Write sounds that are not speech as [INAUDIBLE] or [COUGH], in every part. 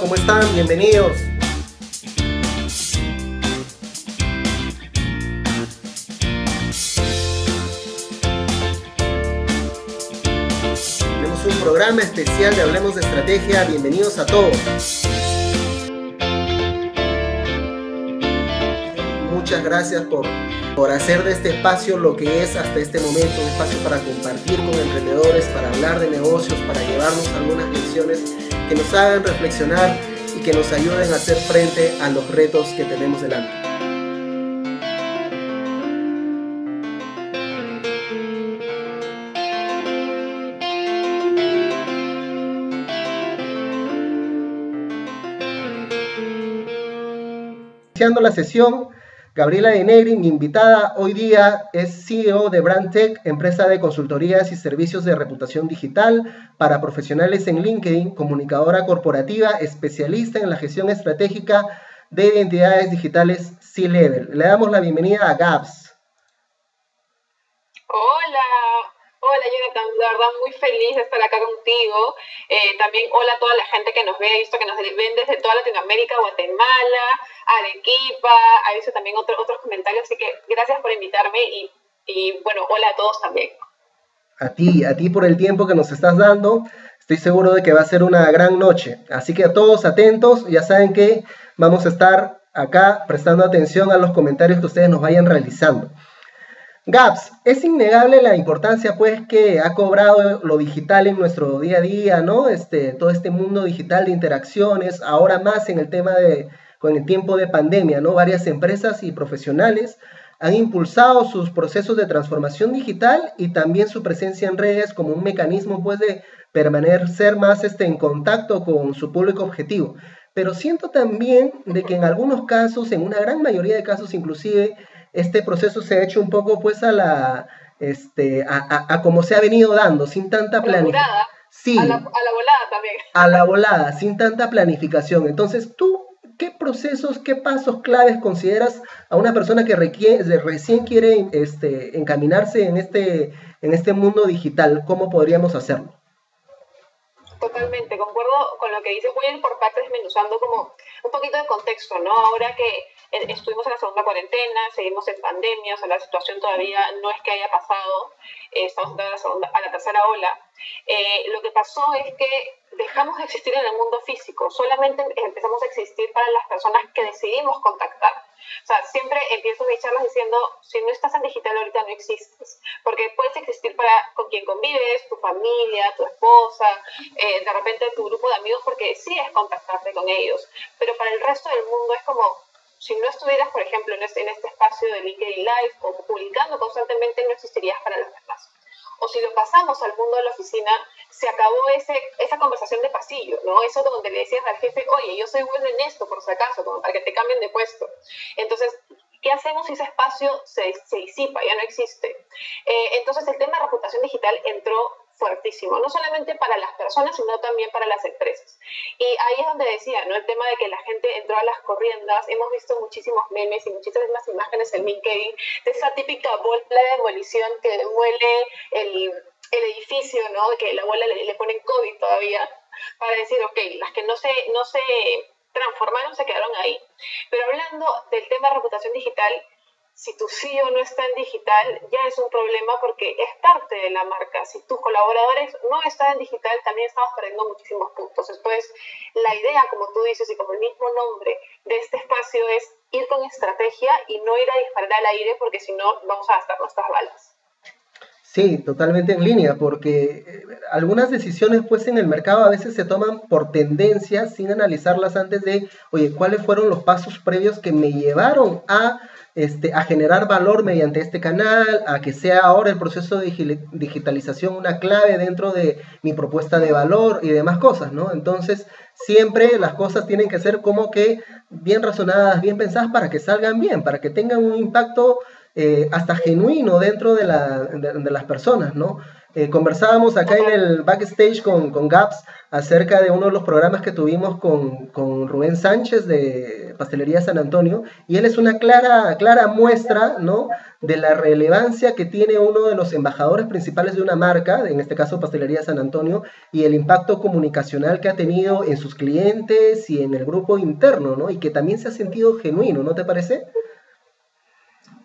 ¿cómo están? Bienvenidos. Tenemos un programa especial de Hablemos de Estrategia. Bienvenidos a todos. Muchas gracias por, por hacer de este espacio lo que es hasta este momento, un espacio para compartir con emprendedores, para hablar de negocios, para llevarnos algunas lecciones que nos hagan reflexionar y que nos ayuden a hacer frente a los retos que tenemos delante. Iniciando la sesión, Gabriela De Negri, mi invitada hoy día, es CEO de BrandTech, empresa de consultorías y servicios de reputación digital para profesionales en LinkedIn, comunicadora corporativa, especialista en la gestión estratégica de identidades digitales C-Level. Le damos la bienvenida a Gabs. Hola, Hola Jonathan, de verdad muy feliz de estar acá contigo. Eh, también hola a toda la gente que nos ve, visto que nos ven desde toda Latinoamérica, Guatemala, Arequipa, ha visto también otros otros comentarios, así que gracias por invitarme y, y bueno, hola a todos también. A ti, a ti por el tiempo que nos estás dando. Estoy seguro de que va a ser una gran noche. Así que a todos atentos, ya saben que vamos a estar acá prestando atención a los comentarios que ustedes nos vayan realizando. Gaps, es innegable la importancia pues que ha cobrado lo digital en nuestro día a día, ¿no? Este, todo este mundo digital de interacciones, ahora más en el tema de, con el tiempo de pandemia, ¿no? Varias empresas y profesionales han impulsado sus procesos de transformación digital y también su presencia en redes como un mecanismo pues de permanecer más este, en contacto con su público objetivo. Pero siento también de que en algunos casos, en una gran mayoría de casos inclusive, este proceso se ha hecho un poco pues a la, este, a, a, como se ha venido dando, sin tanta planificación. Sí, a la, a la volada también. A la volada, sin tanta planificación. Entonces, tú, ¿qué procesos, qué pasos claves consideras a una persona que requiere, recién quiere este, encaminarse en este, en este mundo digital? ¿Cómo podríamos hacerlo? Totalmente, concuerdo con lo que dices. Voy a ir por partes desmenuzando como un poquito de contexto, ¿no? Ahora que estuvimos en la segunda cuarentena, seguimos en pandemia, o sea, la situación todavía no es que haya pasado, eh, estamos entrando a la, segunda, a la tercera ola. Eh, lo que pasó es que dejamos de existir en el mundo físico, solamente empezamos a existir para las personas que decidimos contactar. O sea, siempre empiezo mis charlas diciendo, si no estás en digital ahorita no existes, porque puedes existir para con quien convives, tu familia, tu esposa, eh, de repente tu grupo de amigos, porque sí es contactarte con ellos, pero para el resto del mundo es como, si no estuvieras, por ejemplo, en este, en este espacio de LinkedIn Live o publicando constantemente, no existirías para los demás. O si lo pasamos al mundo de la oficina, se acabó ese, esa conversación de pasillo, ¿no? Eso donde le decías al jefe, oye, yo soy bueno en esto, por si acaso, como para que te cambien de puesto. Entonces, ¿qué hacemos si ese espacio se, se disipa, ya no existe? Eh, entonces, el tema de reputación digital entró fuertísimo, no solamente para las personas, sino también para las empresas. Y ahí es donde decía, ¿no? El tema de que la gente entró a las corriendas, hemos visto muchísimos memes y muchísimas imágenes en LinkedIn de esa típica bola de demolición que demuele el, el edificio, ¿no? Que la bola le, le ponen COVID todavía, para decir, ok, las que no se, no se transformaron se quedaron ahí. Pero hablando del tema de reputación digital, si tu CEO no está en digital, ya es un problema porque es parte de la marca. Si tus colaboradores no están en digital, también estamos perdiendo muchísimos puntos. Después, la idea, como tú dices, y como el mismo nombre de este espacio es ir con estrategia y no ir a disparar al aire porque si no vamos a gastar nuestras balas. Sí, totalmente en línea, porque eh, algunas decisiones pues en el mercado a veces se toman por tendencias sin analizarlas antes de, oye, ¿cuáles fueron los pasos previos que me llevaron a este, a generar valor mediante este canal, a que sea ahora el proceso de digitalización una clave dentro de mi propuesta de valor y demás cosas, ¿no? Entonces, siempre las cosas tienen que ser como que bien razonadas, bien pensadas para que salgan bien, para que tengan un impacto eh, hasta genuino dentro de, la, de, las personas, ¿no? Eh, conversábamos acá en el backstage con, con Gaps acerca de uno de los programas que tuvimos con, con, Rubén Sánchez de Pastelería San Antonio y él es una clara, clara muestra ¿no? de la relevancia que tiene uno de los embajadores principales de una marca, en este caso Pastelería San Antonio, y el impacto comunicacional que ha tenido en sus clientes y en el grupo interno, ¿no? y que también se ha sentido genuino, ¿no te parece?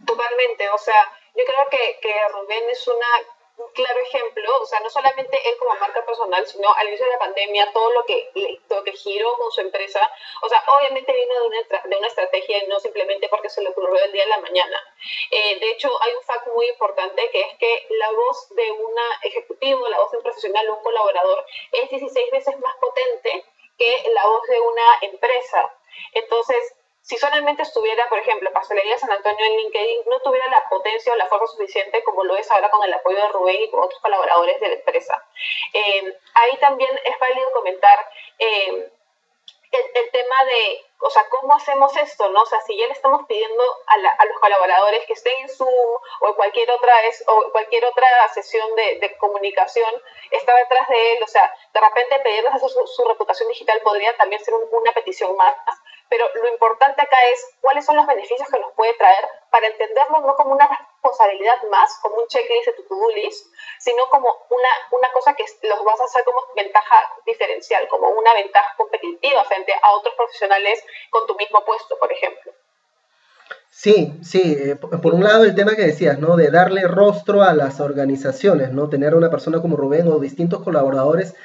Totalmente, o sea, yo creo que, que Rubén es una un claro ejemplo, o sea, no solamente él como marca personal, sino al inicio de la pandemia, todo lo que, lo que giró con su empresa, o sea, obviamente vino de una, de una estrategia y no simplemente porque se le ocurrió el día de la mañana. Eh, de hecho, hay un fact muy importante que es que la voz de un ejecutivo, la voz de un profesional un colaborador es 16 veces más potente que la voz de una empresa. Entonces, si solamente estuviera, por ejemplo, Pastelería San Antonio en LinkedIn, no tuviera la potencia o la fuerza suficiente como lo es ahora con el apoyo de Rubén y con otros colaboradores de la empresa. Eh, ahí también es válido comentar eh, el, tema de, o sea, ¿cómo hacemos esto? ¿no? O sea, si ya le estamos pidiendo a, los colaboradores que estén en Zoom o cualquier otra, es, o cualquier otra sesión de, de, comunicación, está detrás de él, o sea, de repente pedirles hacer su, su reputación digital podría también ser una petición más, pero lo importante acá es cuáles son los beneficios que nos puede traer para entenderlo no como una responsabilidad más, como un checklist de tu to-do list, sino como una, una cosa que los vas a hacer como ventaja diferencial, como una ventaja competitiva frente a otros profesionales con tu mismo puesto, por ejemplo. Sí, sí, eh, por un lado el tema que decías, ¿no? De darle rostro a las organizaciones, ¿no? Tener una persona como Rubén o distintos colaboradores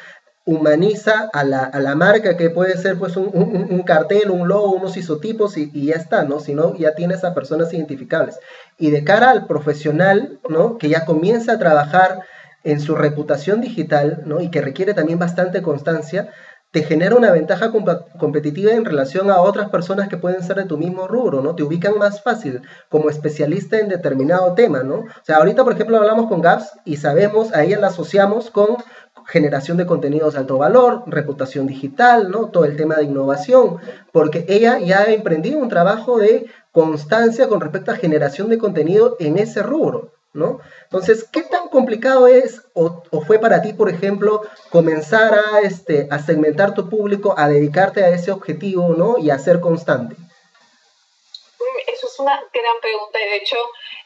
humaniza a la, a la, marca, que puede ser pues un, un, cartel, un logo, unos isotipos y, y, ya está, ¿no? Sino ya tienes a personas identificables. Y de cara al profesional, ¿no? Que ya comienza a trabajar en su reputación digital, ¿no? Y que requiere también bastante constancia, te genera una ventaja competitiva en relación a otras personas que pueden ser de tu mismo rubro, ¿no? Te ubican más fácil como especialista en determinado tema, ¿no? O sea, ahorita, por ejemplo, hablamos con Gaps y sabemos, a ella la asociamos con generación de contenidos de alto valor, reputación digital, ¿no? Todo el tema de innovación, porque ella ya ha emprendido un trabajo de constancia con respecto a generación de contenido en ese rubro, ¿no? Entonces, ¿qué tan complicado es o, fue para ti, por ejemplo, comenzar a, este, a segmentar tu público, a dedicarte a ese objetivo, ¿no? Y a ser constante? Mm, eso es una gran pregunta y de hecho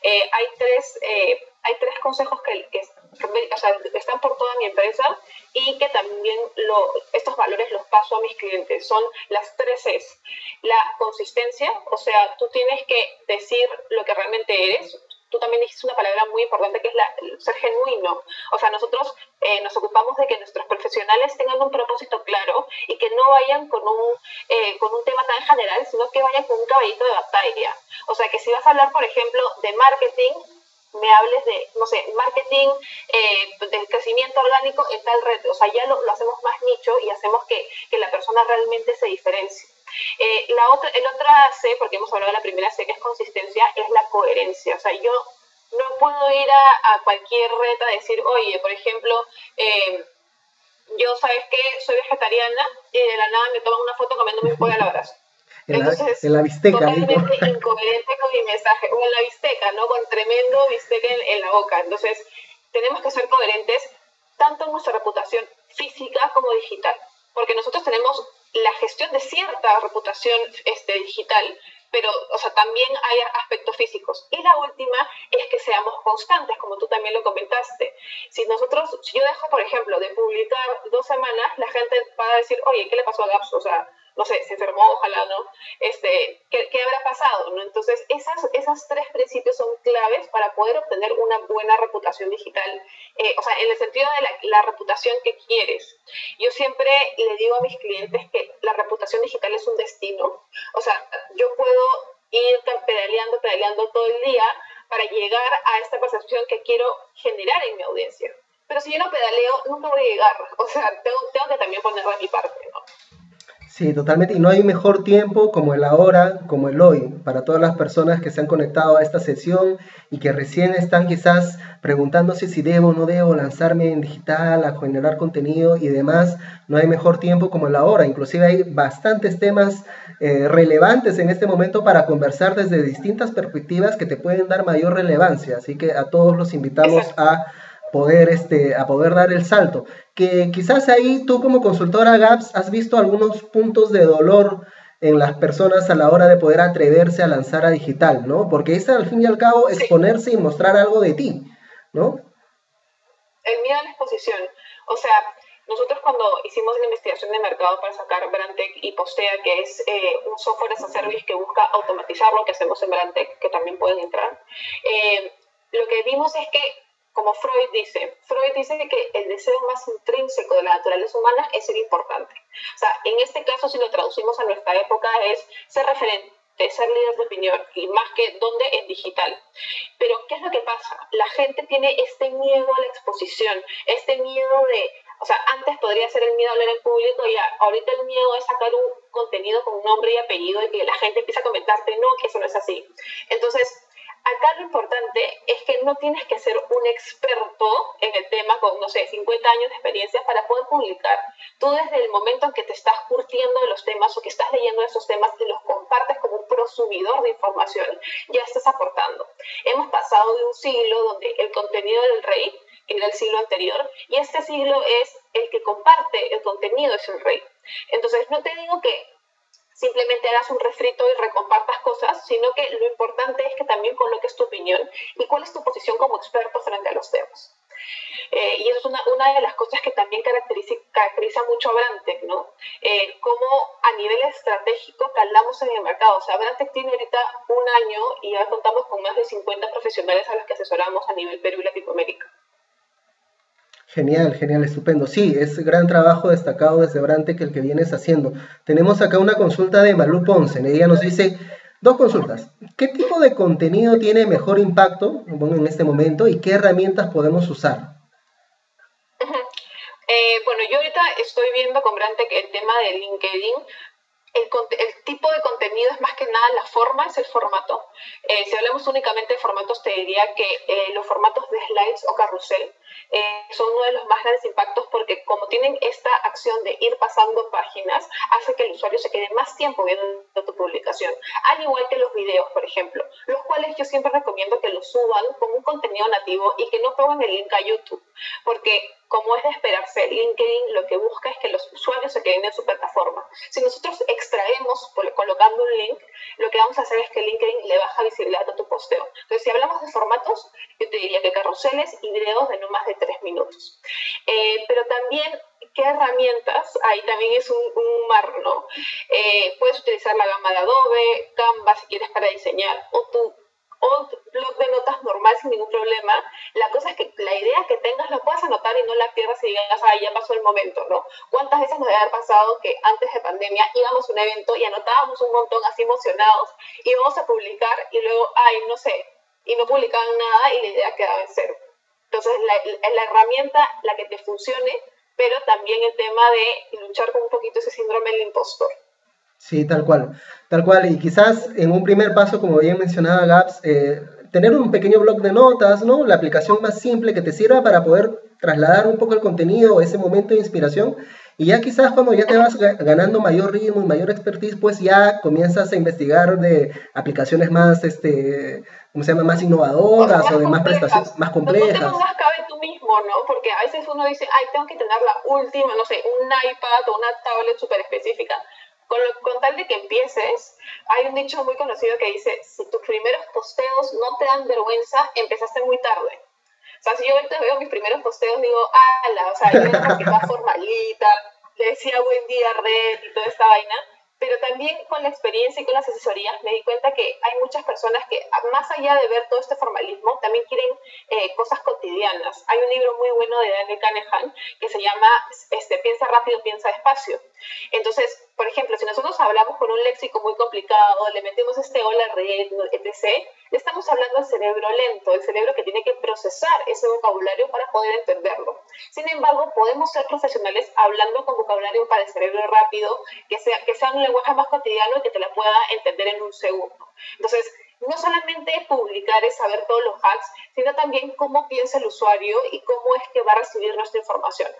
eh, hay, tres, eh, hay tres consejos que, que o sea, están por toda mi empresa y que también lo, estos valores los paso a mis clientes. Son las tres es La consistencia, o sea, tú tienes que decir lo que realmente eres. Tú también dijiste una palabra muy importante que es la, ser genuino. O sea, nosotros eh, nos ocupamos de que nuestros profesionales tengan un propósito claro y que no vayan con un, eh, con un tema tan general, sino que vayan con un caballito de batalla. O sea, que si vas a hablar, por ejemplo, de marketing, me hables de, no sé, marketing, eh, de crecimiento orgánico en tal red. O sea, ya lo, lo hacemos más nicho y hacemos que, que, la persona realmente se diferencie. Eh, la otra, el otra C, porque hemos hablado de la primera C, que es consistencia, es la coherencia. O sea, yo no puedo ir a, a cualquier red a decir, oye, por ejemplo, eh, yo, ¿sabes qué? Soy vegetariana y de la nada me toman una foto comiéndome un pollo a la. Entonces, en la bisteca. Totalmente incoherente con mi mensaje. O en la bisteca, ¿no? Con tremendo bisteca en, la boca. Entonces, tenemos que ser coherentes tanto en nuestra reputación física como digital. Porque nosotros tenemos la gestión de cierta reputación este, digital, pero o sea, también hay aspectos físicos. Y la última es que seamos constantes, como tú también lo comentaste. Si nosotros, si yo dejo, por ejemplo, de publicar dos semanas, la gente va a decir, oye, ¿qué le pasó a Gaps? O sea, no sé, se enfermó, ojalá, ¿no? Este, ¿qué, ¿qué, habrá pasado? ¿no? Entonces, esas, esas tres principios son claves para poder obtener una buena reputación digital, eh, o sea, en el sentido de la, reputación que quieres. Yo siempre le digo a mis clientes que la reputación digital es un destino, o sea, yo puedo ir pedaleando, pedaleando todo el día para llegar a esta percepción que quiero generar en mi audiencia. Pero si yo no pedaleo, nunca voy a llegar. O sea, tengo, tengo que también poner de mi parte, ¿no? Sí, totalmente. Y no hay mejor tiempo como el ahora, como el hoy, para todas las personas que se han conectado a esta sesión y que recién están quizás preguntándose si debo o no debo lanzarme en digital, a generar contenido y demás. No hay mejor tiempo como el ahora. Inclusive hay bastantes temas eh, relevantes en este momento para conversar desde distintas perspectivas que te pueden dar mayor relevancia. Así que a todos los invitamos a poder, este, a poder dar el salto. Que quizás ahí tú como consultora GAPS has visto algunos puntos de dolor en las personas a la hora de poder atreverse a lanzar a digital, ¿no? Porque es al fin y al cabo exponerse y mostrar algo de ti, ¿no? El miedo a la exposición. O sea, nosotros cuando hicimos la investigación de mercado para sacar Brandtech y Postea, que es eh, un software as a service que busca automatizar lo que hacemos en Brandtech, que también pueden entrar, eh, lo que vimos es que, como Freud dice, Freud dice que el deseo más intrínseco de la naturaleza humana es ser importante. O sea, en este caso, si lo traducimos a nuestra época, es ser referente ser líder de opinión y más que dónde en digital. Pero ¿qué es lo que pasa? La gente tiene este miedo a la exposición, este miedo de o sea, antes podría ser el miedo a hablar en público y ahorita el miedo es sacar un contenido con nombre y apellido y que la gente empieza a comentarte, no, que eso no es así. Entonces, acá lo importante es que no tienes que ser un experto en el tema con, no sé, 50 años de experiencia para poder publicar. Tú desde el momento en que te estás curtiendo de los temas o que estás leyendo esos temas y los compartes como un prosumidor de información, ya estás aportando. Hemos pasado de un siglo donde el contenido del rey en el siglo anterior, y este siglo es el que comparte el contenido, es el rey. Entonces, no te digo que simplemente hagas un refrito y recompartas cosas, sino que lo importante es que también coloques tu opinión y cuál es tu posición como experto frente a los temas. Eh, y eso es una, de las cosas que también caracteriza, caracteriza mucho a Brantec, ¿no? Eh, cómo a nivel estratégico calamos en el mercado. O sea, Brantec tiene ahorita un año y ya contamos con más de 50 profesionales a los que asesoramos a nivel Perú y Latinoamérica. Genial, genial, estupendo. Sí, es gran trabajo destacado desde Brante que el que vienes haciendo. Tenemos acá una consulta de Malú Ponce. Ella nos dice, dos consultas. ¿Qué tipo de contenido tiene mejor impacto en este momento y qué herramientas podemos usar? Eh, bueno, yo ahorita estoy viendo con Brante el tema de LinkedIn, el, el, tipo de contenido es más que nada la forma, es el formato. Eh, si hablamos únicamente de formatos, te diría que eh, los formatos de slides o carrusel eh, son uno de los más grandes impactos porque como tienen esta acción de ir pasando páginas, hace que el usuario se quede más tiempo viendo tu publicación. Al igual que los videos, por ejemplo, los cuales yo siempre recomiendo que los suban con un contenido nativo y que no pongan el link a YouTube, porque como es de esperarse, LinkedIn lo que busca es que los usuarios se queden en su plataforma. Si nosotros extraemos colocando un link, lo que vamos a hacer es que LinkedIn le baja visibilidad a tu posteo. Entonces, si hablamos de formatos, yo te diría que carruseles y videos de no más de tres minutos. Eh, pero también qué herramientas, ahí también es un, un mar, ¿no? Eh, puedes utilizar la gama de Adobe, Canva si quieres para diseñar, o tu o blog de notas normal sin ningún problema. La cosa es que la idea que tengas la puedas anotar y no la pierdas y digas, ah, ya pasó el momento, ¿no? ¿Cuántas veces nos debe haber pasado que antes de pandemia íbamos a un evento y anotábamos un montón así emocionados íbamos a publicar y luego, ay, no sé, y no publicaban nada y la idea quedaba en cero. Entonces, la, la herramienta, la que te funcione, pero también el tema de luchar con un poquito ese síndrome del impostor. Sí, tal cual, tal cual. Y quizás en un primer paso, como bien mencionaba Gaps, eh, tener un pequeño blog de notas, ¿no? La aplicación más simple que te sirva para poder trasladar un poco el contenido, ese momento de inspiración. Y ya quizás cuando ya te vas ganando mayor ritmo y mayor expertise, pues ya comienzas a investigar de aplicaciones más, este, ¿cómo se llama? Más innovadoras o, de más prestaciones, más complejas. No cabe tú mismo, ¿no? Porque a veces uno dice, ay, tengo que tener la última, no sé, un iPad o una tablet súper específica con, tal de que empieces, hay un dicho muy conocido que dice, si tus primeros posteos no te dan vergüenza, empezaste muy tarde. O sea, si yo ahorita veo mis primeros posteos, digo, ala, o sea, yo era que más formalita, le decía buen día, red y toda esta vaina, pero también con la experiencia y con las asesorías me di cuenta que hay muchas personas que, más allá de ver todo este formalismo, también quieren eh, cosas cotidianas. Hay un libro muy bueno de Daniel Kahneman que se llama este, Piensa rápido, piensa despacio. Entonces, por ejemplo, si nosotros hablamos con un léxico muy complicado, le metemos este hola red, etc., le estamos hablando al cerebro lento, el cerebro que tiene que procesar ese vocabulario para poder entenderlo. Sin embargo, podemos ser profesionales hablando con vocabulario para el cerebro rápido, que sea, que sea un lenguaje más cotidiano y que te la pueda entender en un segundo. Entonces, no solamente publicar es saber todos los hacks, sino también cómo piensa el usuario y cómo es que va a recibir nuestra información.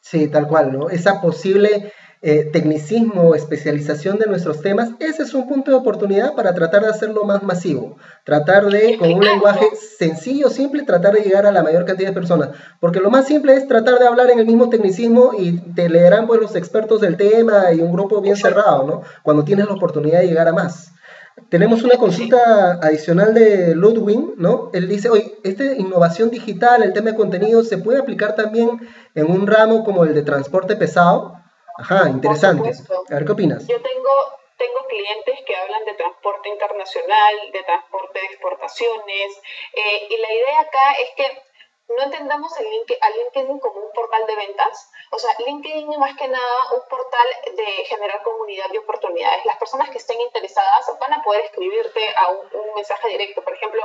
Sí, tal cual, ¿no? Esa posible eh, tecnicismo o especialización de nuestros temas, ese es un punto de oportunidad para tratar de hacerlo más masivo, tratar de, con un lenguaje sencillo, simple, tratar de llegar a la mayor cantidad de personas, porque lo más simple es tratar de hablar en el mismo tecnicismo y te leerán pues los expertos del tema y un grupo bien cerrado, ¿no? Cuando tienes la oportunidad de llegar a más. Tenemos una consulta adicional de Ludwig, ¿no? Él dice, oye, esta innovación digital, el tema de contenido, ¿se puede aplicar también en un ramo como el de transporte pesado? Ajá, interesante. A ver, ¿qué opinas? Yo tengo, tengo clientes que hablan de transporte internacional, de transporte de exportaciones, eh, y la idea acá es que no entendamos el link, a LinkedIn como un portal de ventas. O sea, LinkedIn es más que nada un portal de generar comunidad y oportunidades. Las personas que estén interesadas van a poder escribirte a un, mensaje directo. Por ejemplo,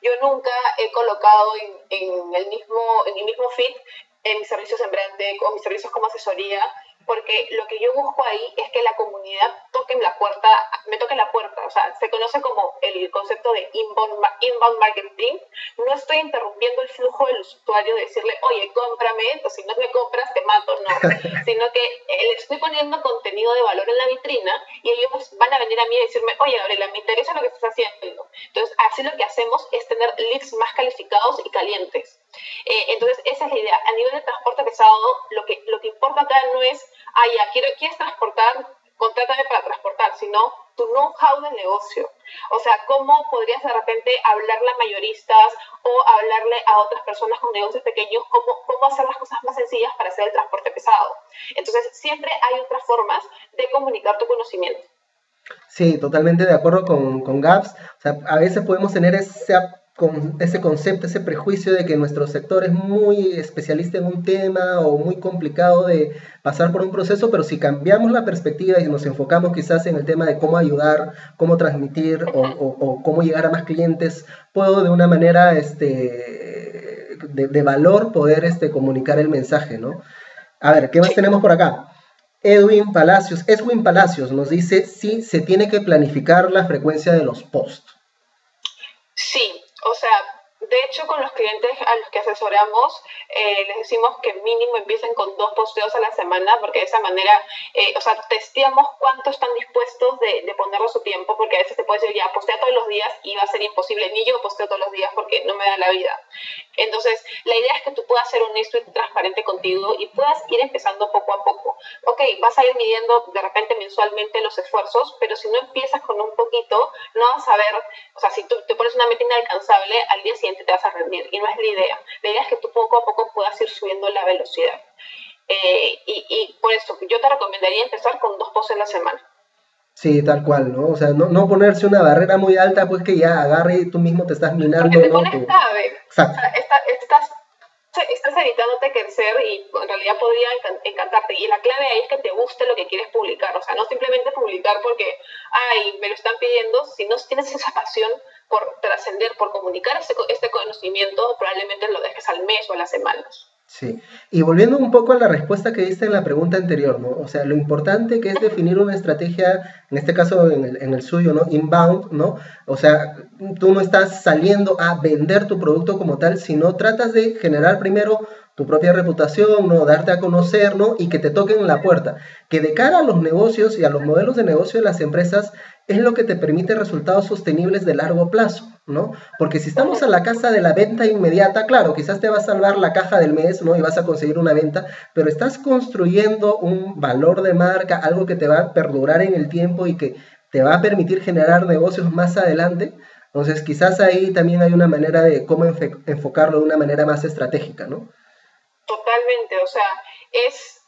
yo nunca he colocado en, en, el mismo, en el mismo feed en mis servicios en Brandec o mis servicios como asesoría porque lo que yo busco ahí es que la comunidad toque la puerta, me toque la puerta, o sea, se conoce como el concepto de inbound, inbound marketing. No estoy interrumpiendo el flujo del usuario de decirle, oye, cómprame, o si no me compras te mato, no, [LAUGHS] sino que eh, le estoy poniendo contenido de valor en la vitrina y ellos van a venir a mí y decirme, oye, Gabriela, me interesa lo que estás haciendo. Entonces, así lo que hacemos es tener leads más calificados y calientes. Eh, entonces, esa es la idea. A nivel de transporte pesado, lo que, lo que importa acá no es ah, ya, quiero, quieres transportar, contrátame para transportar, sino tu know-how de negocio. O sea, cómo podrías de repente hablarle a mayoristas o hablarle a otras personas con negocios pequeños, cómo, cómo hacer las cosas más sencillas para hacer el transporte pesado. Entonces, siempre hay otras formas de comunicar tu conocimiento. Sí, totalmente de acuerdo con, con Gaps. O sea, a veces podemos tener esa con ese concepto, ese prejuicio de que nuestro sector es muy especialista en un tema o muy complicado de pasar por un proceso, pero si cambiamos la perspectiva y nos enfocamos quizás en el tema de cómo ayudar, cómo transmitir o, cómo llegar a más clientes, puedo de una manera este, de, valor poder este, comunicar el mensaje, ¿no? A ver, ¿qué más tenemos por acá? Edwin Palacios, Edwin Palacios nos dice si se tiene que planificar la frecuencia de los posts. Sí, o sea, de hecho, con los clientes a los que asesoramos, eh, les decimos que mínimo empiecen con dos posteos a la semana, porque de esa manera, eh, o sea, testeamos cuánto están dispuestos de, de ponerlo su tiempo, porque a veces te puede decir, ya, postea todos los días y va a ser imposible, ni yo posteo todos los días porque no me da la vida. Entonces, la idea es que tú puedas ser honesto y transparente contigo y puedas ir empezando poco a poco. Ok, vas a ir midiendo de repente mensualmente los esfuerzos, pero si no empiezas con un poquito, no vas a ver, o sea, si tú te pones una meta inalcanzable, al día siguiente te vas a rendir. Y no es la idea. La idea es que tú poco a poco puedas ir subiendo la velocidad. Eh, y, y, por eso yo te recomendaría empezar con dos posts en la semana. Sí, tal cual, ¿no? O sea, no, no, ponerse una barrera muy alta, pues que ya agarre y tú mismo te estás minando. Porque te pones Exacto. estás, estás evitándote crecer y en realidad podría encantarte. Y la clave ahí es que te guste lo que quieres publicar. O sea, no simplemente publicar porque, ay, me lo están pidiendo, sino si tienes esa pasión por trascender, por comunicar este, este conocimiento, probablemente lo dejes al mes o a las semanas. Sí, y volviendo un poco a la respuesta que diste en la pregunta anterior, ¿no? O sea, lo importante que es definir una estrategia, en este caso en el, en el, suyo, ¿no? Inbound, ¿no? O sea, tú no estás saliendo a vender tu producto como tal, sino tratas de generar primero tu propia reputación, ¿no? Darte a conocer, ¿no? Y que te toquen la puerta. Que de cara a los negocios y a los modelos de negocio de las empresas, es lo que te permite resultados sostenibles de largo plazo, ¿no? Porque si estamos a la casa de la venta inmediata, claro, quizás te va a salvar la caja del mes, ¿no? Y vas a conseguir una venta, pero estás construyendo un valor de marca, algo que te va a perdurar en el tiempo y que te va a permitir generar negocios más adelante. Entonces, quizás ahí también hay una manera de cómo enfocarlo de una manera más estratégica, ¿no? Totalmente, o sea, es,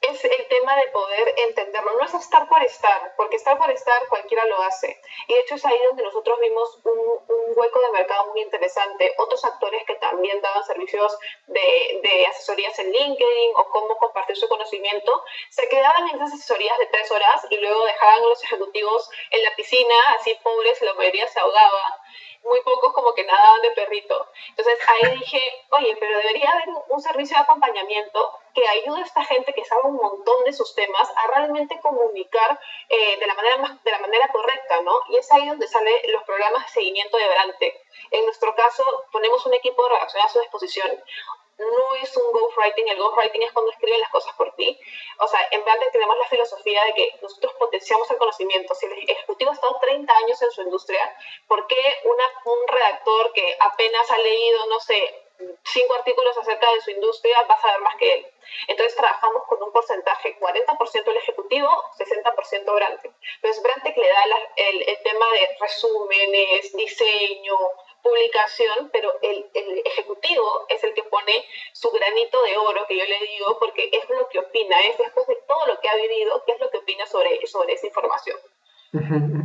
es el tema de poder entenderlo, no es estar por estar, porque estar por estar cualquiera lo hace. Y de hecho es ahí donde nosotros vimos un, un hueco de mercado muy interesante. Otros actores que también daban servicios de, de, asesorías en LinkedIn o cómo compartir su conocimiento, se quedaban en esas asesorías de tres horas y luego dejaban a los ejecutivos en la piscina, así pobres, y la mayoría se ahogaba muy pocos como que nadaban de perrito. Entonces ahí dije, oye, pero debería haber un, servicio de acompañamiento que ayude a esta gente que sabe un montón de sus temas a realmente comunicar eh, de, la manera de la manera correcta, ¿no? Y es ahí donde salen los programas de seguimiento de Brante. En nuestro caso, ponemos un equipo de redacción a su disposición no es un ghostwriting, el ghostwriting es cuando escriben las cosas por ti. O sea, en Brandtech tenemos la filosofía de que nosotros potenciamos el conocimiento. Si el ejecutivo ha estado 30 años en su industria, ¿por qué una, un redactor que apenas ha leído, no sé, cinco artículos acerca de su industria va a saber más que él? Entonces trabajamos con un porcentaje, 40% el ejecutivo, 60% Brandtech. Entonces Brandtech le da el, el tema de resúmenes, diseño, publicación, pero el, el, ejecutivo es el que pone su granito de oro, que yo le digo, porque es lo que opina, es después de todo lo que ha vivido, qué es lo que opina sobre, sobre esa información.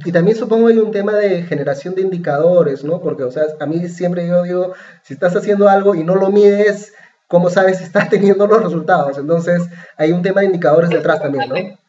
Y también supongo hay un tema de generación de indicadores, ¿no? Porque, o sea, a mí siempre yo digo, si estás haciendo algo y no lo mides, ¿cómo sabes si estás [LAUGHS] teniendo los resultados? Entonces, hay un tema de indicadores detrás también, ¿no?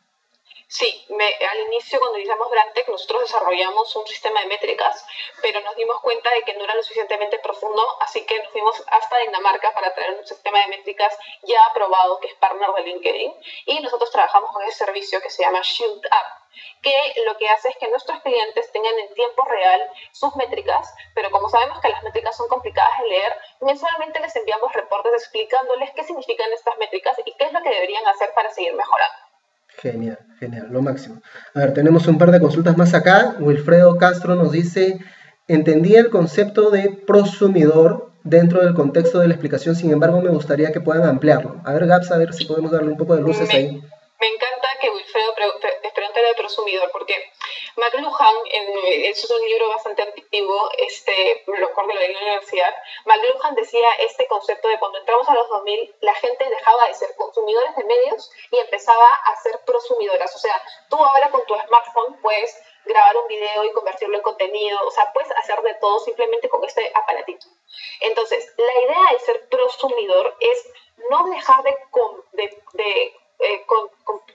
Sí, al inicio cuando iniciamos Brandtech nosotros desarrollamos un sistema de métricas, pero nos dimos cuenta de que no era lo suficientemente profundo, así que nos fuimos hasta Dinamarca para traer un sistema de métricas ya aprobado, que es partner de LinkedIn, y nosotros trabajamos con ese servicio que se llama Shield Up, que lo que hace es que nuestros clientes tengan en tiempo real sus métricas, pero como sabemos que las métricas son complicadas de leer, mensualmente les enviamos reportes explicándoles qué significan estas métricas y qué es lo que deberían hacer para seguir mejorando. Genial, genial, lo máximo. A ver, tenemos un par de consultas más acá. Wilfredo Castro nos dice, entendí el concepto de prosumidor dentro del contexto de la explicación, sin embargo me gustaría que puedan ampliarlo. A ver, Gaps, a ver si podemos darle un poco de luces ahí. Me encanta que Wilfredo pregunte de prosumidor, porque McLuhan, en, es un libro bastante antiguo, este, lo recuerdo lo de la universidad, McLuhan decía este concepto de cuando entramos a los 2000, la gente dejaba de ser consumidores de medios y empezaba a ser prosumidoras. O sea, tú ahora con tu smartphone puedes grabar un video y convertirlo en contenido, o sea, puedes hacer de todo simplemente con este aparatito. Entonces, la idea de ser prosumidor es no dejar de, de, de eh,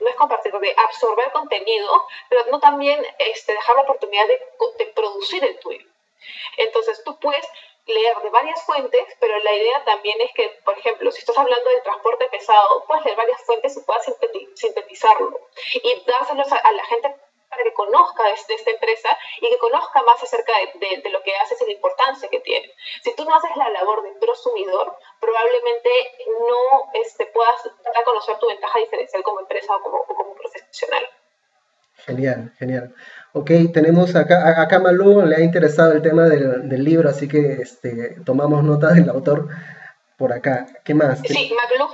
no es compartir, de absorber contenido, pero no también este, dejar la oportunidad de, de producir el tuyo. Entonces tú puedes leer de varias fuentes, pero la idea también es que, por ejemplo, si estás hablando del transporte pesado, puedes leer varias fuentes y puedas sintetizarlo y dárselos a la gente para que conozca de, esta empresa y que conozca más acerca de, lo que haces y la importancia que tiene. Si tú no haces la labor de prosumidor, probablemente no este, puedas dar a conocer tu ventaja diferencial como empresa o como, como profesional. Genial, genial. Ok, tenemos acá, acá Malú le ha interesado el tema del, del libro, así que este, tomamos nota del autor por acá. ¿Qué más? Sí, Malú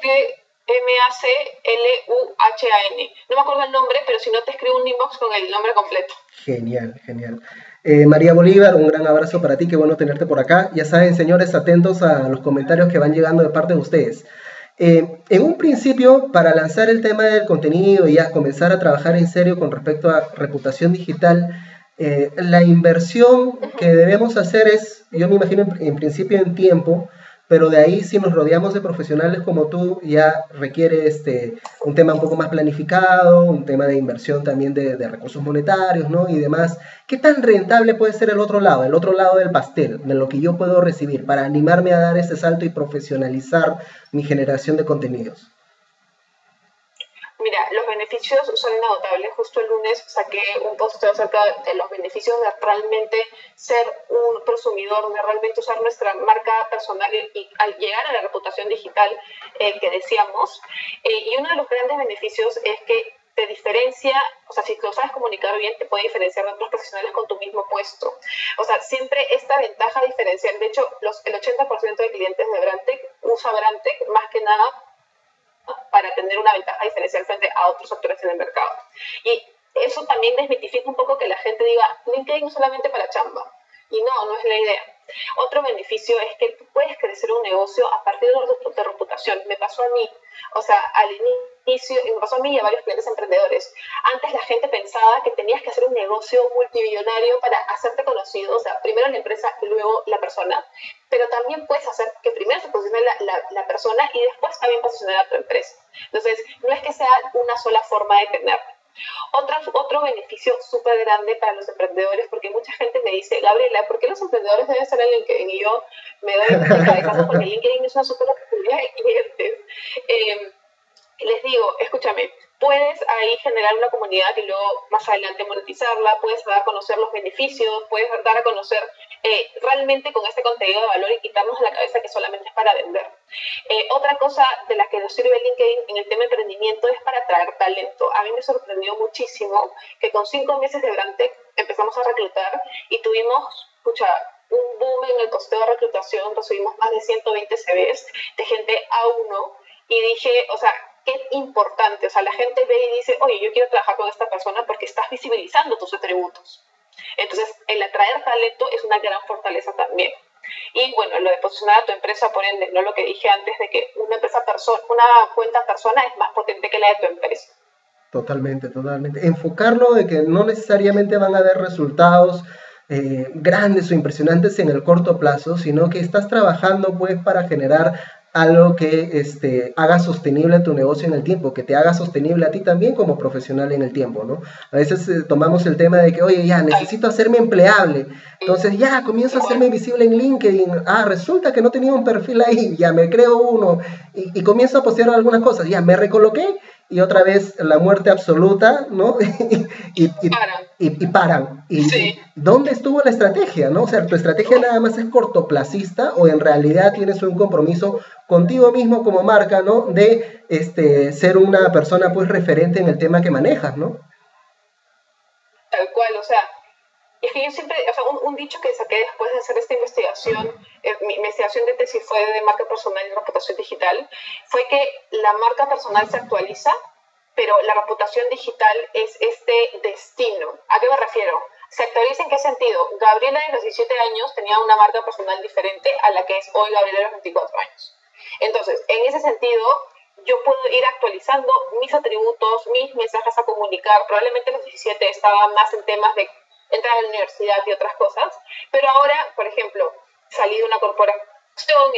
que M-A-C-L-U-H-A-N. No me acuerdo el nombre, pero si no te escribo un inbox con el nombre completo. Genial, genial. Eh, María Bolívar, un gran abrazo para ti, qué bueno tenerte por acá. Ya saben, señores, atentos a los comentarios que van llegando de parte de ustedes. Eh, en un principio, para lanzar el tema del contenido y ya comenzar a trabajar en serio con respecto a reputación digital, eh, la inversión que debemos hacer es, yo me imagino en principio en tiempo, pero de ahí si nos rodeamos de profesionales como tú, ya requiere este, un tema un poco más planificado, un tema de inversión también de, de, recursos monetarios, ¿no? Y demás. ¿Qué tan rentable puede ser el otro lado, el otro lado del pastel, de lo que yo puedo recibir para animarme a dar ese salto y profesionalizar mi generación de contenidos? Mira, los beneficios son inagotables. Justo el lunes saqué un post acerca de los beneficios de realmente ser un prosumidor, de realmente usar nuestra marca personal y, al llegar a la reputación digital eh, que decíamos. Eh, y uno de los grandes beneficios es que te diferencia, o sea, si lo sabes comunicar bien, te puede diferenciar de otros profesionales con tu mismo puesto. O sea, siempre esta ventaja diferencial, de hecho, los, el 80% de clientes de Brandtech usa Brandtech más que nada para tener una ventaja diferencial frente a otros actores en el mercado. Y eso también desmitifica un poco que la gente diga, LinkedIn no solamente para chamba. Y no, no es la idea. Otro beneficio es que tú puedes crecer un negocio a partir de tu reputación. Me pasó a mí. O sea, al inicio, me pasó a mí y a varios clientes emprendedores. Antes la gente pensaba que tenías que hacer un negocio multimillonario para hacerte conocido. O sea, primero la empresa y luego la persona. Pero también puedes hacer que primero se posicione la, la persona y después también posicionar a tu empresa. Entonces, no es que sea una sola forma de tener. Otro, otro beneficio súper grande para los emprendedores, porque mucha gente me dice, Gabriela, ¿por qué los emprendedores deben estar en LinkedIn? Y yo me doy cabeza porque LinkedIn es una súper oportunidad de clientes. Les digo, escúchame, puedes ahí generar una comunidad y luego más adelante monetizarla, puedes dar a conocer los beneficios, puedes dar a conocer eh, realmente con este contenido de valor y quitarnos la cabeza que solamente es para vender. Eh, otra cosa de la que nos sirve LinkedIn en el tema emprendimiento es para atraer talento. A mí me sorprendió muchísimo que con cinco meses de Brandtech empezamos a reclutar y tuvimos, escucha, un boom en el costeo de reclutación, recibimos más de 120 CVs de gente A1 y dije, o sea, qué importante, o sea, la gente ve y dice, oye, yo quiero trabajar con esta persona porque estás visibilizando tus atributos. Entonces, el atraer talento es una gran fortaleza también. Y bueno, lo de posicionar a tu empresa, por ende, no lo que dije antes de que una empresa persona, una cuenta persona es más potente que la de tu empresa. Totalmente, totalmente. Enfocarlo de que no necesariamente van a haber resultados eh, grandes o impresionantes en el corto plazo, sino que estás trabajando pues para generar algo que este, haga sostenible tu negocio en el tiempo, que te haga sostenible a ti también como profesional en el tiempo, ¿no? A veces eh, tomamos el tema de que, oye, ya, necesito hacerme empleable, entonces ya, comienzo a hacerme visible en LinkedIn, ah, resulta que no tenía un perfil ahí, ya me creo uno, y, comienzo a postear algunas cosas, ya, me recoloqué, y otra vez la muerte absoluta, ¿no? [LAUGHS] y, y, paran. Y, paran. ¿Y dónde estuvo la estrategia, no? O sea, ¿tu estrategia nada más es cortoplacista o en realidad tienes un compromiso contigo mismo como marca, ¿no? De este, ser una persona, pues, referente en el tema que manejas, ¿no? Tal cual, o sea, es que yo siempre, o sea, un, dicho que saqué después de hacer esta investigación, eh, mi investigación de tesis fue de marca personal y reputación digital, fue que la marca personal se actualiza, pero la reputación digital es este destino. ¿A qué me refiero? ¿Se actualiza en qué sentido? Gabriela de los 17 años tenía una marca personal diferente a la que es hoy Gabriela de los 24 años. Entonces, en ese sentido, yo puedo ir actualizando mis atributos, mis mensajes a comunicar. Probablemente los 17 estaba más en temas de entrar a la universidad y otras cosas. Pero ahora, por ejemplo, salí de una corporación,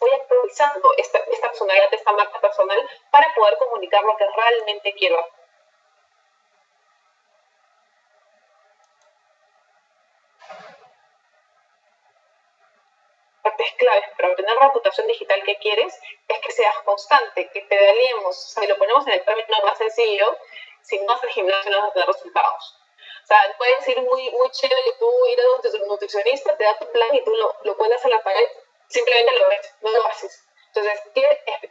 voy actualizando esta, esta personalidad, esta marca personal, para poder comunicar lo que realmente quiero partes claves para obtener la reputación digital que quieres es que seas constante, que pedaleemos. O sea, si lo ponemos en el término más sencillo, si no haces gimnasio no vas a tener resultados. Sea, puede ser muy, muy chévere tú ir a un nutricionista, te da tu plan y tú lo, lo cuelgas en la pared, simplemente lo ves, no lo haces. Entonces, ¿qué,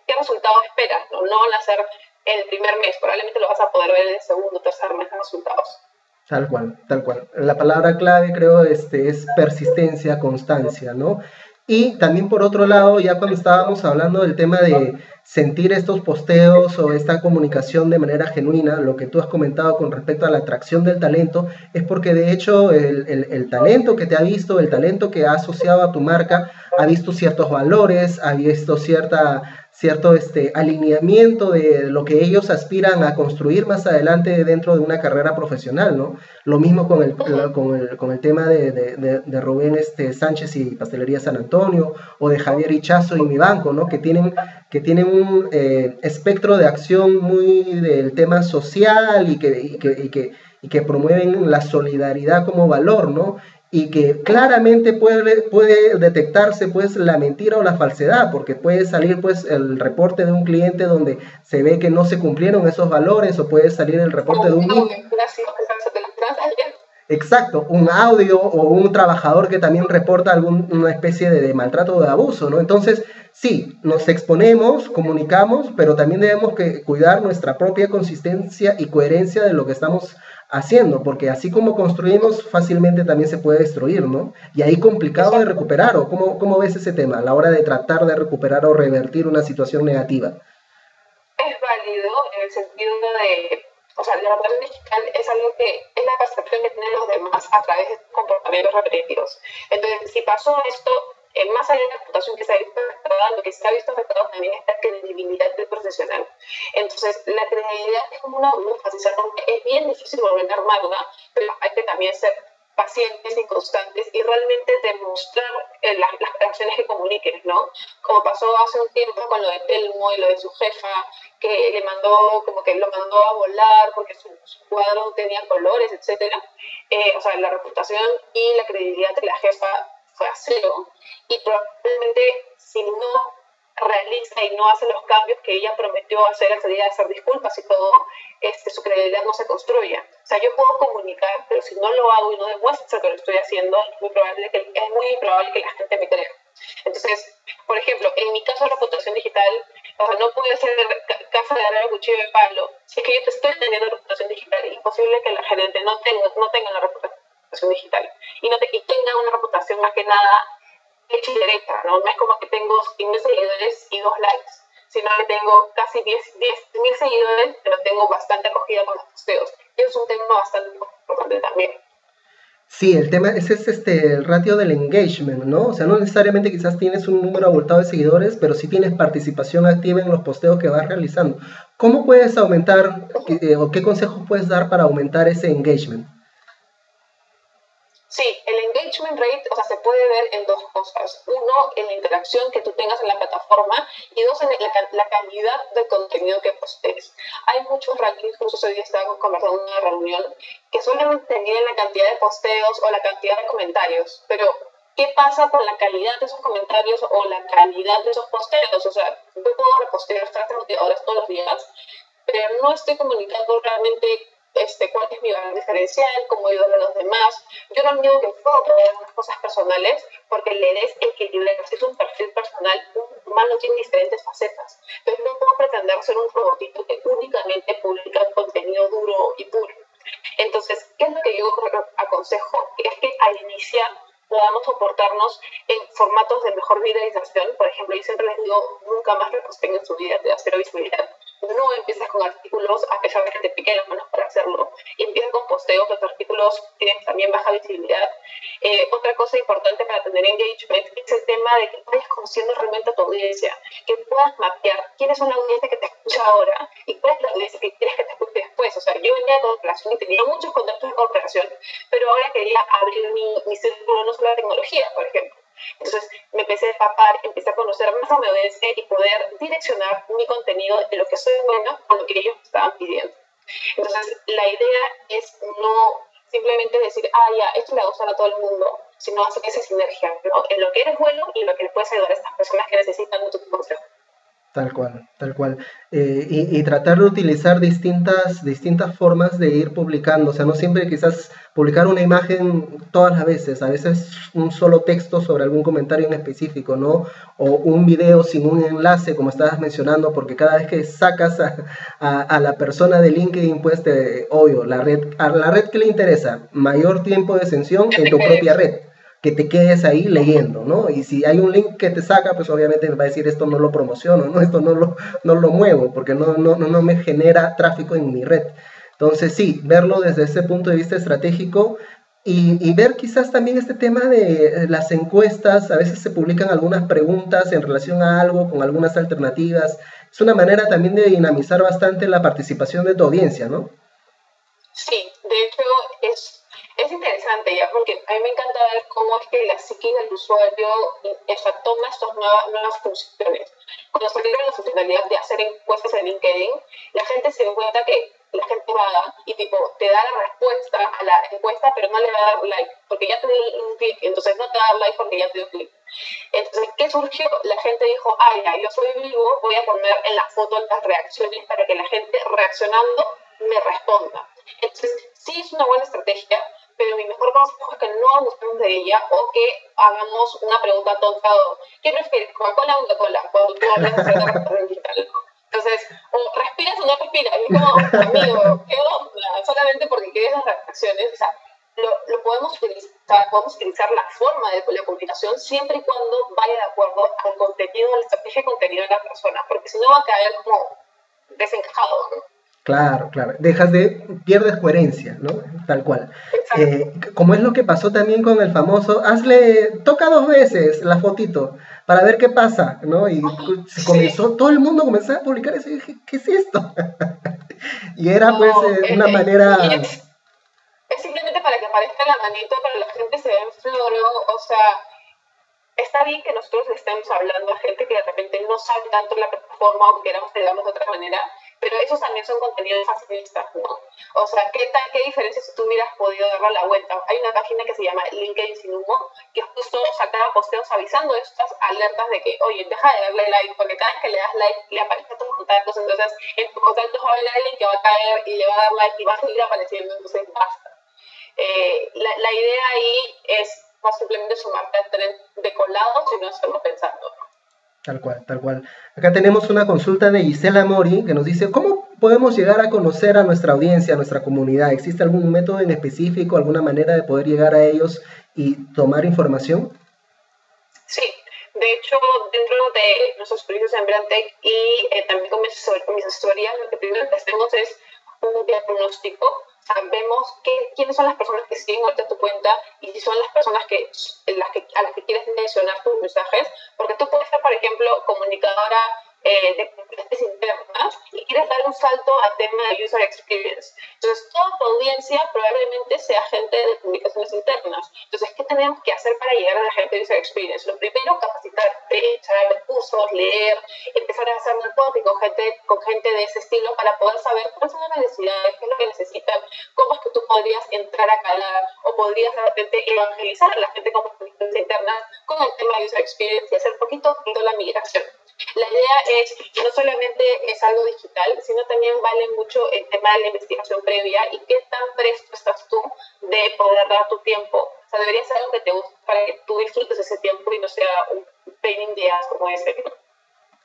qué resultados esperas? No, no van a ser el primer mes, probablemente lo vas a poder ver en el segundo tercer mes de resultados. Tal cual, tal cual. La palabra clave creo este, es persistencia, constancia, ¿no? Y también por otro lado, ya cuando estábamos hablando del tema de sentir estos posteos o esta comunicación de manera genuina, lo que tú has comentado con respecto a la atracción del talento, es porque de hecho el, talento que te ha visto, el talento que ha asociado a tu marca, ha visto ciertos valores, ha visto cierta cierto este, alineamiento de lo que ellos aspiran a construir más adelante dentro de una carrera profesional, ¿no? Lo mismo con el, con el, con el tema de, de, de, Rubén este, Sánchez y Pastelería San Antonio, o de Javier Hichazo y Mi Banco, ¿no? Que tienen, que tienen un eh, espectro de acción muy del tema social y que, y que, y que, y que promueven la solidaridad como valor, ¿no? Y que claramente puede, puede detectarse pues la mentira o la falsedad, porque puede salir pues el reporte de un cliente donde se ve que no se cumplieron esos valores o puede salir el reporte de un... Exacto, un audio o un trabajador que también reporta alguna especie de, de, maltrato o de abuso, ¿no? Entonces, sí, nos exponemos, comunicamos, pero también debemos que cuidar nuestra propia consistencia y coherencia de lo que estamos haciendo, porque así como construimos, fácilmente también se puede destruir, ¿no? Y ahí complicado de recuperar, ¿o cómo, cómo ves ese tema a la hora de tratar de recuperar o revertir una situación negativa? Es válido en el sentido de, o sea, la reputación digital es algo que es la percepción que tienen los demás a través de comportamientos repetitivos. Entonces, si pasó esto, eh, más allá de la reputación que se ha visto afectada, lo que se ha visto afectado también es la credibilidad del profesional. Entonces, la credibilidad es como una burbuja, si se rompe, es bien difícil volver a armarla, pero hay que también ser pacientes y constantes y realmente demostrar eh, las, las, acciones que comuniques, ¿no? Como pasó hace un tiempo con lo de Telmo y lo de su jefa, que le mandó, como que lo mandó a volar porque su, cuadro tenía colores, etc. Eh, o sea, la reputación y la credibilidad de la jefa fue a cero y probablemente si no realiza y no hace los cambios que ella prometió hacer al salir a hacer disculpas y todo, este, su credibilidad no se construye. O sea, yo puedo comunicar, pero si no lo hago y no demuestro que lo estoy haciendo, es muy probable que, es muy probable que la gente me crea. Entonces, Por ejemplo, en mi caso de reputación digital, o sea, no puede ser casa de arena cuchillo de palo. Si es que yo te estoy teniendo reputación digital, imposible que la gerente no tenga, no tenga una reputación digital y, no te, y tenga una reputación más que nada hecha y derecha, ¿no? No es como que tengo 100 seguidores y dos likes, sino que tengo casi 10 mil seguidores, pero tengo bastante acogida con los posteos. Y es un tema bastante importante también. Sí, el tema ese es este el ratio del engagement, ¿no? O sea, no necesariamente quizás tienes un número abultado de seguidores, pero sí tienes participación activa en los posteos que vas realizando. ¿Cómo puedes aumentar eh, o qué consejos puedes dar para aumentar ese engagement? Sí, el engagement rate, o sea, se puede ver en dos cosas. Uno, en la interacción que tú tengas en la plataforma y dos, en la, calidad del contenido que postees. Hay muchos rankings, justo hoy día estaba conversando en una reunión, que solamente miden la cantidad de posteos o la cantidad de comentarios, pero ¿qué pasa con la calidad de esos comentarios o la calidad de esos posteos? O sea, yo puedo repostear frases motivadoras todos los días, pero no estoy comunicando realmente este, cuál es mi valor diferencial, cómo ayudo a los demás. Yo no digo que puedo tener unas cosas personales porque le des equilibrio. Si es un perfil personal, un humano tiene diferentes facetas. Entonces no puedo pretender ser un robotito que únicamente publica contenido duro y puro. Entonces, ¿qué es lo que yo aconsejo? Es que al iniciar podamos soportarnos en formatos de mejor visualización. Por ejemplo, yo siempre les digo, nunca más reposten en su vida de cero visibilidad no empiezas con artículos a pesar de que te piquen las manos para hacerlo. Y empiezas con posteos, los artículos tienen también baja visibilidad. Eh, otra cosa importante para tener engagement es el tema de que vayas conociendo realmente a tu audiencia, que puedas mapear quién es una audiencia que te escucha ahora y cuál es la audiencia que quieres que te escuche después. O sea, yo venía de corporación y tenía muchos contactos de corporación, pero ahora quería abrir mi, mi círculo no solo de tecnología, por ejemplo entonces me empecé a empapar, empecé a conocer más a audiencia y poder direccionar mi contenido de lo que soy bueno con lo que ellos estaban pidiendo. Entonces la idea es no simplemente decir, ah, ya, esto le va a gustar a todo el mundo, sino hacer esa sinergia ¿no? en lo que eres bueno y en lo que le puedes ayudar a estas personas que necesitan tu consejo. Tal cual, tal cual. Eh, y, tratar de utilizar distintas, distintas formas de ir publicando. O sea, no siempre quizás publicar una imagen todas las veces. A veces un solo texto sobre algún comentario en específico, ¿no? O un video sin un enlace, como estabas mencionando, porque cada vez que sacas a, la persona de LinkedIn, pues, te, obvio, la red, a la red que le interesa, mayor tiempo de ascensión en tu propia red que te quedes ahí leyendo, ¿no? Y si hay un link que te saca, pues obviamente me va a decir esto no lo promociono, ¿no? Esto no lo, no lo muevo porque no, no, no me genera tráfico en mi red. Entonces sí, verlo desde ese punto de vista estratégico y, y, ver quizás también este tema de las encuestas, a veces se publican algunas preguntas en relación a algo con algunas alternativas. Es una manera también de dinamizar bastante la participación de tu audiencia, ¿no? Sí, de hecho es es interesante ya, porque a mí me encanta ver cómo es que la psique del usuario esa, toma estas nuevas, nuevas funciones. Cuando salieron la funcionalidad de hacer encuestas en LinkedIn, la gente se dio cuenta que la gente va y tipo te da la respuesta a la encuesta, pero no le va a dar like, porque ya te dio un clic, entonces no te da like porque ya te dio clic. Entonces, ¿qué surgió? La gente dijo, ah, ya, yo soy vivo, voy a poner en la foto las reacciones para que la gente reaccionando me responda. Entonces, sí es una buena estrategia, pero mi mejor consejo es que no abusemos de ella o que hagamos una pregunta tonta o ¿qué prefieres, Coca-Cola o Coca-Cola? Cuando tú hablas de digital. Entonces, o respiras o no respiras, y es como, amigo, ¿qué onda? Solamente porque quieres las reacciones, o sea, lo, lo, podemos utilizar, podemos utilizar la forma de la comunicación siempre y cuando vaya de acuerdo al contenido, a la estrategia de contenido de la persona, porque si no va a caer como desencajado, ¿no? Claro, claro. Dejas de, pierdes coherencia, ¿no? Tal cual. Eh, como es lo que pasó también con el famoso, hazle, toca dos veces la fotito para ver qué pasa, ¿no? Y se comenzó, todo el mundo comenzó a publicar eso y dije, ¿qué es esto? [LAUGHS] y era pues eh, una manera... Es, simplemente para que aparezca la manito, para la gente se ve en floro, o sea, está bien que nosotros le estemos hablando a gente que de repente no sabe tanto la plataforma o que queramos que digamos de otra manera, pero esos también son contenidos facilistas, ¿no? O sea, ¿qué, tal, ¿qué diferencia si tú hubieras podido darle la vuelta? Hay una página que se llama LinkedIn Sin Humo, que justo sacaba posteos avisando estas alertas de que, oye, deja de darle like, porque cada vez que le das like, le aparecen tus contactos, entonces en tus contactos va a haber alguien que va a caer y le va a dar like y va a seguir apareciendo, entonces basta. Eh, la, la, idea ahí es no simplemente sumarte al tren de colado, sino hacerlo pensando. Tal cual, tal cual. Acá tenemos una consulta de Gisela Mori que nos dice, ¿cómo podemos llegar a conocer a nuestra audiencia, a nuestra comunidad? ¿Existe algún método en específico, alguna manera de poder llegar a ellos y tomar información? Sí, de hecho, dentro de nuestros proyectos en Brandtech y eh, también con mis, asesorías, lo que primero hacemos es un diagnóstico sabemos quiénes son las personas que siguen ahorita tu cuenta y si son las personas que, las que, a las que quieres mencionar tus mensajes, porque tú puedes ser, por ejemplo, comunicadora eh, de comunidades internas y quieres dar un salto al tema de user experience. Entonces, toda tu audiencia probablemente sea gente de publicaciones internas. Entonces, ¿qué tenemos que hacer para llegar a la gente de user experience? Lo primero, capacitarte, echar a ver cursos, leer, empezar a hacer networking con gente, con gente de ese estilo para poder saber cuáles son las necesidades, qué es lo que necesitan, cómo es que tú podrías entrar a calar o podrías de repente evangelizar a la gente con publicaciones internas con el tema de user experience y hacer poquito, poquito la migración. La idea es no solamente es algo digital, sino también vale mucho el tema de la investigación previa y qué tan presto estás tú de poder dar tu tiempo. O sea, debería ser algo que te guste para que tú disfrutes ese tiempo y no sea un pain de como ese.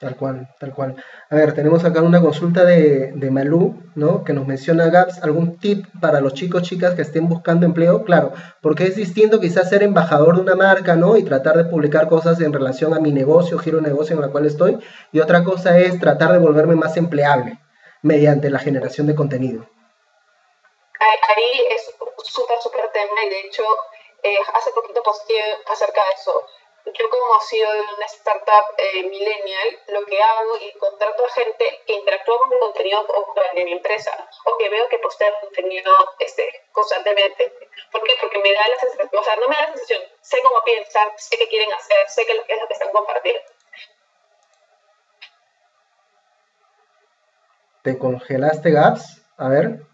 Tal cual, tal cual. A ver, tenemos acá una consulta de, de Malú, ¿no? Que nos menciona, Gaps, algún tip para los chicos, chicas que estén buscando empleo. Claro, porque es distinto quizás ser embajador de una marca, ¿no? Y tratar de publicar cosas en relación a mi negocio, giro negocio en la cual estoy. Y otra cosa es tratar de volverme más empleable mediante la generación de contenido. Ahí es súper, súper tema y de hecho eh, hace poquito posteé acerca de eso yo como CEO de una startup eh, millennial, lo que hago es contrato a gente que interactúa con mi contenido de mi empresa o que veo que postea contenido este, constantemente. ¿Por qué? Porque me da la sensación, o sea, no me da la sensación, sé cómo piensan, sé qué quieren hacer, sé qué es lo que están compartiendo. ¿Te congelaste, Gaps? A ver.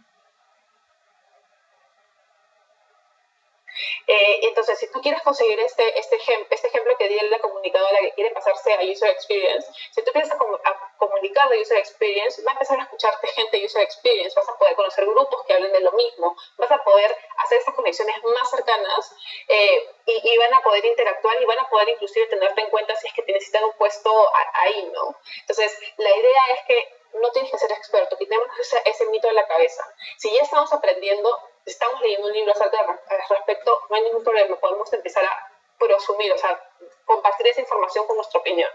Eh, entonces, si tú quieres conseguir este, este, este ejemplo que di la comunicadora que quiere pasarse a User Experience, si tú empiezas a, comunicar de User Experience, va a empezar a escucharte gente de User Experience, vas a poder conocer grupos que hablen de lo mismo, vas a poder hacer esas conexiones más cercanas eh, y, y, van a poder interactuar y van a poder inclusive tenerte en cuenta si es que te necesitan un puesto ahí, ¿no? Entonces, la idea es que no tienes que ser experto, quitemos ese, ese mito de la cabeza. Si ya estamos aprendiendo, estamos leyendo un libro al respecto, no hay ningún problema, podemos empezar a prosumir, o sea, compartir esa información con nuestra opinión.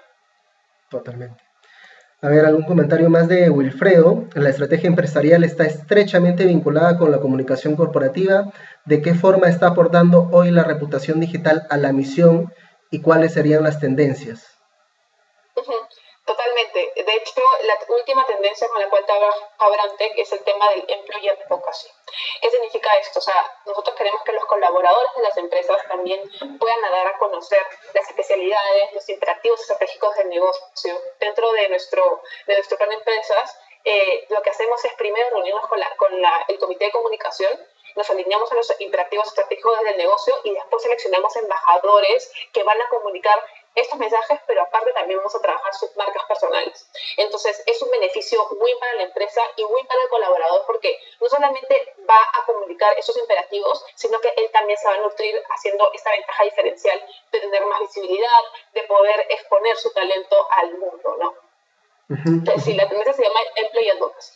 Totalmente. A ver, algún comentario más de Wilfredo. La estrategia empresarial está estrechamente vinculada con la comunicación corporativa. ¿De qué forma está aportando hoy la reputación digital a la misión y cuáles serían las tendencias? De hecho, la última tendencia con la cual trabaja Brandtech es el tema del employee advocacy. ¿Qué significa esto? O sea, nosotros queremos que los colaboradores de las empresas también puedan dar a conocer las especialidades, los imperativos estratégicos del negocio dentro de nuestro, de nuestro plan de empresas. Eh, lo que hacemos es primero reunirnos con, la, con la, el comité de comunicación nos alineamos a los imperativos estratégicos del negocio y después seleccionamos embajadores que van a comunicar estos mensajes, pero aparte también vamos a trabajar sus marcas personales. Entonces, es un beneficio muy para la empresa y muy para el colaborador porque no solamente va a comunicar esos imperativos, sino que él también se va a nutrir haciendo esta ventaja diferencial de tener más visibilidad, de poder exponer su talento al mundo, ¿no? Entonces, sí, la tendencia se llama Employee Advocacy.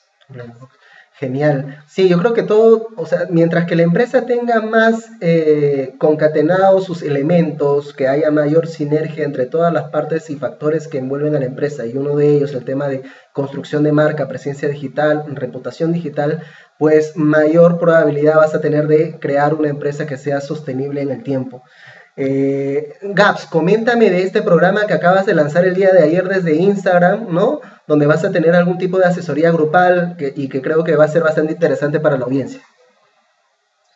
Genial. Sí, yo creo que todo, o sea, mientras que la empresa tenga más eh, concatenados sus elementos, que haya mayor sinergia entre todas las partes y factores que envuelven a la empresa, y uno de ellos el tema de construcción de marca, presencia digital, reputación digital, pues mayor probabilidad vas a tener de crear una empresa que sea sostenible en el tiempo. Eh, Gaps, coméntame de este programa que acabas de lanzar el día de ayer desde Instagram, ¿no? Donde vas a tener algún tipo de asesoría grupal y que creo que va a ser bastante interesante para la audiencia.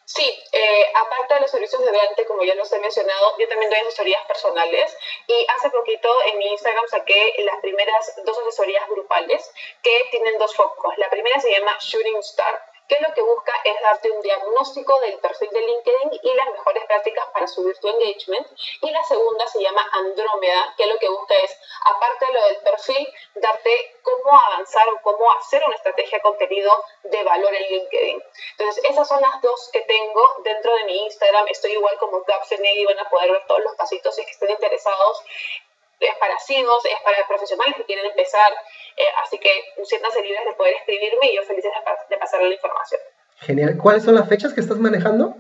Sí, eh, aparte de los servicios de Brante, como ya los he mencionado, yo también doy asesorías personales y hace poquito en mi Instagram saqué las primeras dos asesorías grupales que tienen dos focos. La primera se llama Shooting Star que lo que busca es darte un diagnóstico del perfil de LinkedIn y las mejores prácticas para subir tu engagement. Y la segunda se llama Andrómeda, que lo que busca es, aparte de lo del perfil, darte cómo avanzar o cómo hacer una estrategia de contenido de valor en LinkedIn. Entonces, esas son las dos que tengo dentro de mi Instagram. Estoy igual como Capsenegui, van a poder ver todos los pasitos si es que estén interesados es para CIOs, es para profesionales que quieren empezar, eh, así que siéntanse libres de poder escribirme y yo feliz de, pasarle la información. Genial. ¿Cuáles son las fechas que estás manejando?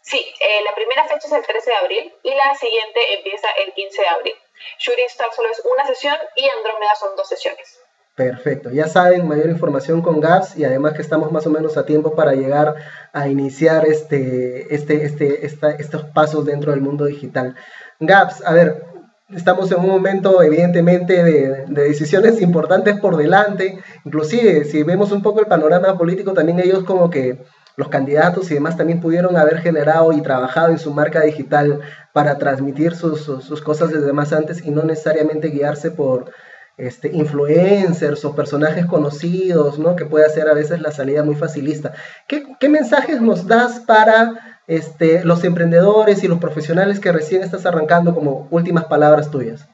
Sí, eh, la primera fecha es el 13 de abril y la siguiente empieza el 15 de abril. Shooting Star solo es una sesión y Andrómeda son dos sesiones. Perfecto, ya saben, mayor información con GAPS y además que estamos más o menos a tiempo para llegar a iniciar este, este, este, estos pasos dentro del mundo digital. GAPS, a ver, estamos en un momento evidentemente de, de, decisiones importantes por delante, inclusive si vemos un poco el panorama político, también ellos como que los candidatos y demás también pudieron haber generado y trabajado en su marca digital para transmitir sus, cosas desde más antes y no necesariamente guiarse por este, influencers o personajes conocidos, ¿no? Que puede hacer a veces la salida muy facilista. ¿Qué, qué mensajes nos das para este, los emprendedores y los profesionales que recién estás arrancando como últimas palabras tuyas?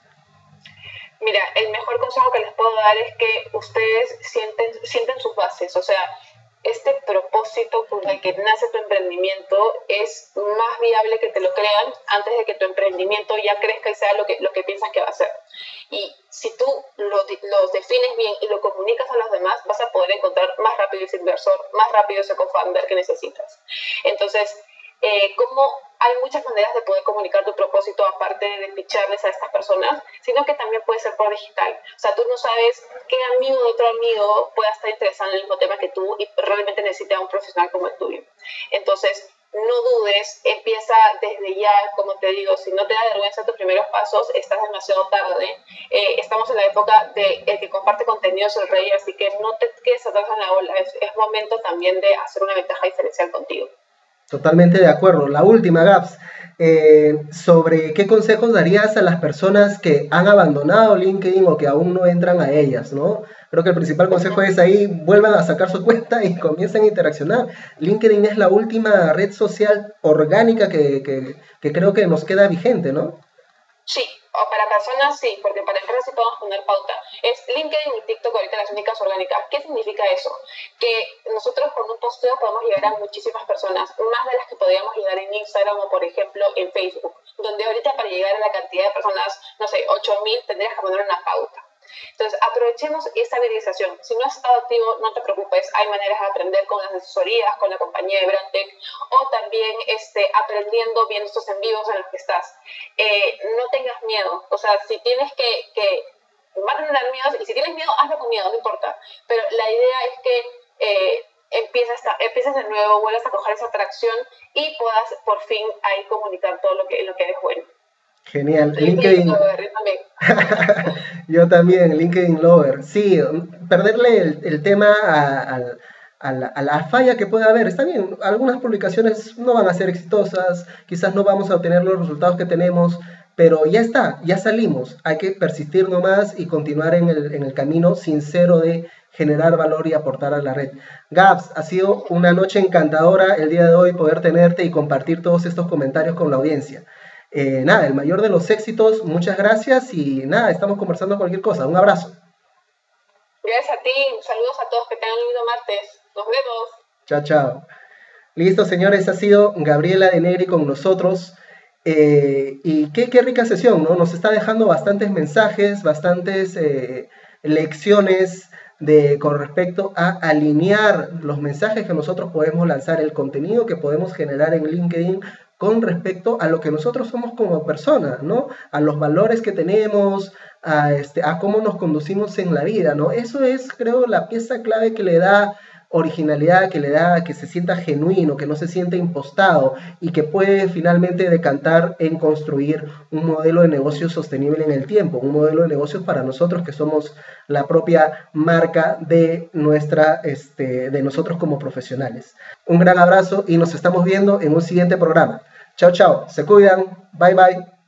Mira, el mejor consejo que les puedo dar es que ustedes sienten, sienten sus bases, o sea, este propósito con el que nace tu emprendimiento es más viable que te lo crean antes de que tu emprendimiento ya crezca y sea lo que, lo que piensan que va a ser. Y si tú lo, defines bien y lo comunicas a los demás, vas a poder encontrar más rápido ese inversor, más rápido ese co-founder que necesitas. Entonces, eh, como hay muchas maneras de poder comunicar tu propósito aparte de picharles a estas personas, sino que también puede ser por digital. O sea, tú no sabes qué amigo de otro amigo pueda estar interesado en el mismo tema que tú y realmente necesita un profesional como el tuyo. Entonces, no dudes, empieza desde ya, como te digo, si no te da vergüenza tus primeros pasos, estás demasiado tarde. Eh, estamos en la época de el que comparte contenido es el rey, así que no te quedes atrás en la ola, es, es momento también de hacer una ventaja diferencial contigo. Totalmente de acuerdo. La última, Gaps, eh, sobre qué consejos darías a las personas que han abandonado LinkedIn o que aún no entran a ellas, ¿no? Creo que el principal consejo es ahí, vuelvan a sacar su [LAUGHS] cuenta y comiencen a interaccionar. LinkedIn es la última red social orgánica que, que creo que nos queda vigente, ¿no? Sí, o para personas sí, porque para empresas sí podemos poner pauta. Es LinkedIn y TikTok ahorita las únicas orgánicas. ¿Qué significa eso? Que nosotros con un posteo podemos llegar a muchísimas personas, más de las que podríamos llegar en Instagram o por ejemplo en Facebook, donde ahorita para llegar a la cantidad de personas, no sé, 8000 tendrías que poner una pauta. Entonces, aprovechemos esta viralización. Si no has estado activo, no te preocupes, hay maneras de aprender con las asesorías, con la compañía de Brandtech, o también este, aprendiendo viendo estos en vivos en los que estás. Eh, no tengas miedo, o sea, si tienes que, que van a tener miedo, y si tienes miedo, hazlo con miedo, no importa. Pero la idea es que eh, empieces, empieces de nuevo, vuelvas a coger esa atracción y puedas por fin ahí comunicar todo lo que, lo que eres bueno. Genial. LinkedIn. [LAUGHS] yo también, LinkedIn Lover. Sí, perderle el, tema a, la, falla que puede haber. Está bien, algunas publicaciones no van a ser exitosas, quizás no vamos a obtener los resultados que tenemos, pero ya está, ya salimos. Hay que persistir nomás y continuar en el, en el camino sincero de generar valor y aportar a la red. Gabs, ha sido una noche encantadora el día de hoy poder tenerte y compartir todos estos comentarios con la audiencia. Eh, nada, el mayor de los éxitos, muchas gracias y nada, estamos conversando cualquier cosa. Un abrazo. Gracias a ti, saludos a todos, que tengan un lindo martes. Nos vemos. Chao, chao. Listo, señores, ha sido Gabriela de Negri con nosotros. Eh, y qué, qué, rica sesión, ¿no? Nos está dejando bastantes mensajes, bastantes eh, lecciones de, con respecto a alinear los mensajes que nosotros podemos lanzar, el contenido que podemos generar en LinkedIn con respecto a lo que nosotros somos como personas, ¿no? A los valores que tenemos, a, este, a cómo nos conducimos en la vida, ¿no? Eso es, creo, la pieza clave que le da originalidad, que le da que se sienta genuino, que no se siente impostado y que puede finalmente decantar en construir un modelo de negocio sostenible en el tiempo, un modelo de negocios para nosotros que somos la propia marca de nuestra, este, de nosotros como profesionales. Un gran abrazo y nos estamos viendo en un siguiente programa. Chào chao. Se cuidan. Bye, bye.